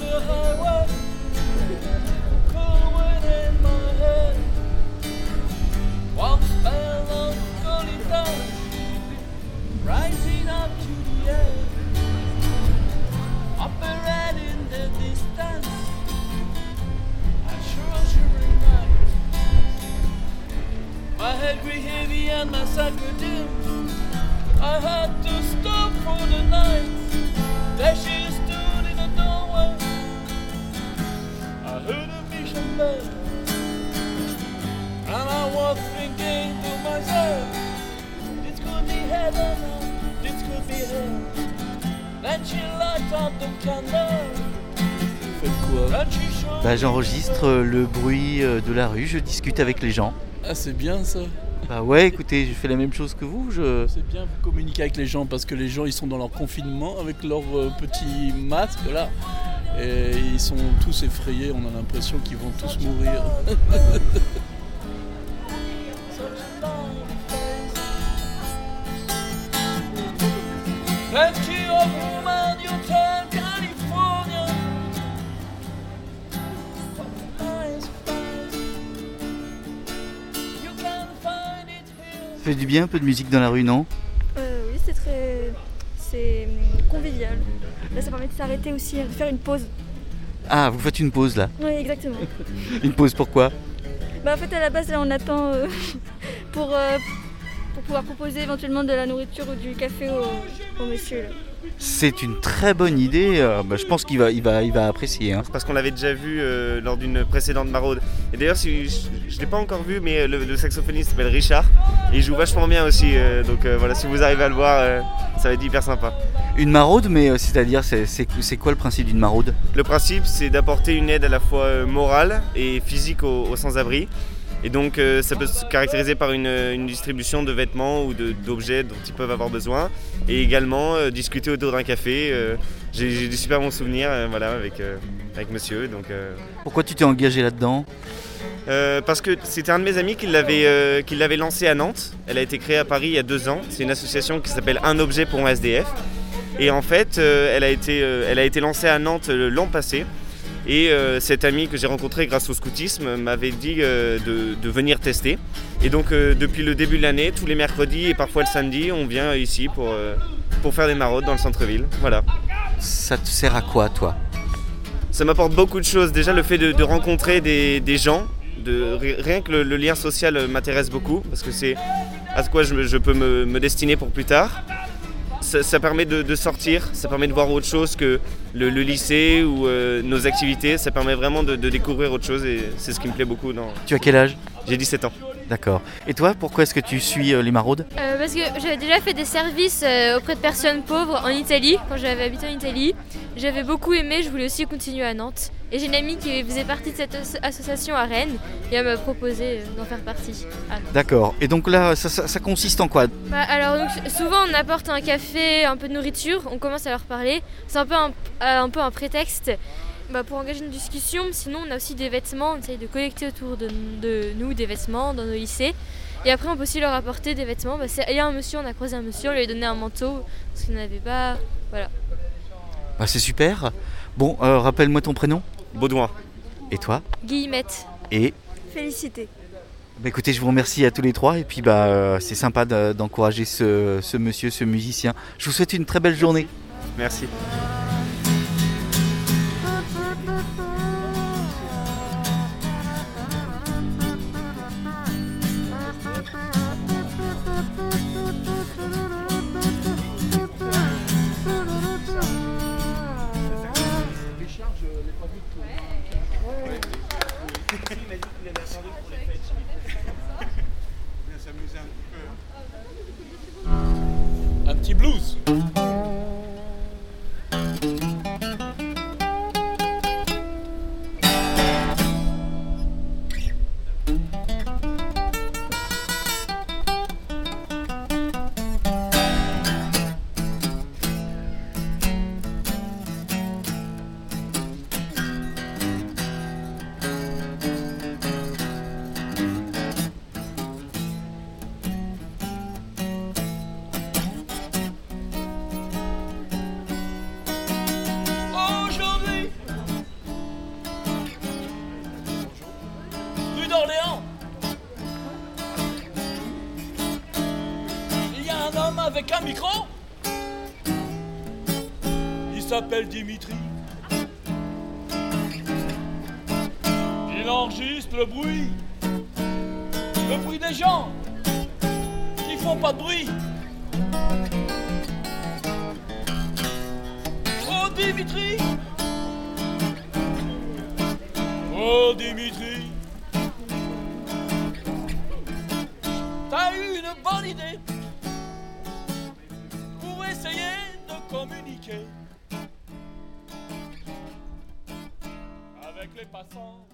I want come in my head. Walls fell on little rising up to tears up and in the distance. I told you. Remember my head grew heavy and my socks grew I had to stop for the night. There she Bah, j'enregistre euh, le bruit euh, de la rue, je discute avec les gens. Ah, c'est bien ça. Bah ouais, écoutez, je fais la même chose que vous. Je... C'est bien vous communiquer avec les gens parce que les gens ils sont dans leur confinement avec leurs euh, petits masques là. Et ils sont tous effrayés, on a l'impression qu'ils vont tous mourir. Plenty fait du bien un peu de musique dans la rue, non Euh, oui, c'est très. C'est hum, convivial. Là, ça permet de s'arrêter aussi, de faire une pause. Ah, vous faites une pause là. Oui, exactement. Une pause pourquoi Bah, en fait, à la base, là, on attend euh, pour, euh, pour pouvoir proposer éventuellement de la nourriture ou du café au, au monsieur. là. C'est une très bonne idée. euh, bah, je pense qu'il va, il va, il va apprécier. hein. parce qu'on l'avait déjà vu euh, lors d'une précédente maraude. Et d'ailleurs, si, je ne l'ai pas encore vu, mais le, le saxophoniste s'appelle Richard. Et il joue vachement bien aussi. euh, donc euh, voilà, si vous arrivez à le voir, euh, ça va être hyper sympa. Une maraude, mais euh, c'est-à-dire, c'est, quoi le principe d'une maraude? Le principe, c'est d'apporter une aide à la fois euh, morale et physique aux, aux sans-abri. Et donc, euh, ça peut se caractériser par une, une distribution de vêtements ou d'objets dont ils peuvent avoir besoin. Et également, euh, discuter autour d'un café. euh, j'ai, des super bons souvenirs voilà, avec, avec monsieur. Donc, Pourquoi tu t'es engagé là-dedans? Euh, parce que c'était un de mes amis qui l'avait euh, qui l'avait lancé à Nantes. Elle a été créée à Paris il y a deux ans. C'est une association qui s'appelle Un objet pour un SDF. Et en fait, euh, elle, a été, elle a été lancée à Nantes l'an passé. Et euh, cet ami que j'ai rencontré grâce au scoutisme m'avait dit euh, de, de venir tester. Et donc euh, depuis le début de l'année, tous les mercredis et parfois le samedi, on vient ici pour, pour faire des maraudes dans le centre-ville. Voilà. Ça te sert à quoi, toi? Ça m'apporte beaucoup de choses. Déjà, le fait de, de rencontrer des, des gens, de, rien que le, le lien social m'intéresse beaucoup, parce que c'est à quoi je, je peux me, me destiner pour plus tard. Ça, ça permet de, de sortir, ça permet de voir autre chose que le, le lycée ou euh, nos activités. Ça permet vraiment de, de découvrir autre chose et c'est ce qui me plaît beaucoup. dans- Tu as quel âge? J'ai 17 ans. D'accord. Et toi, pourquoi est-ce que tu suis euh, les maraudes? Euh, parce que j'avais déjà fait des services euh, auprès de personnes pauvres en Italie, quand j'avais habité en Italie. J'avais beaucoup aimé, je voulais aussi continuer à Nantes. Et j'ai une amie qui faisait partie de cette as- association à Rennes et elle m'a proposé d'en faire partie. Nantes. D'accord. Et donc là, ça, ça- ça consiste en quoi? Bah, alors donc, souvent on apporte un café, un peu de nourriture, on commence à leur parler. C'est un peu un, un peu un prétexte bah, pour engager une discussion. Sinon on a aussi des vêtements, on essaye de collecter autour de, de nous des vêtements dans nos lycées. Et après on peut aussi leur apporter des vêtements. Bah, Il y a un monsieur, on a croisé un monsieur, on lui a donné un manteau parce qu'il n'avait pas. Voilà. Bah, C'est super. Bon, euh, rappelle-moi ton prénom. Baudouin. Et toi? Guillemette. Et? Félicité. bah, écoutez, je vous remercie à tous les trois. Et puis, bah, euh, c'est sympa de- d'encourager ce, ce monsieur, ce musicien. Je vous souhaite une très belle journée. Merci. Un petit blues. Un micro Il s'appelle Dimitri. Il enregistre le bruit. Le bruit des gens qui font pas de bruit. Oh Dimitri Oh Dimitri T'as eu une bonne idée avec les passants.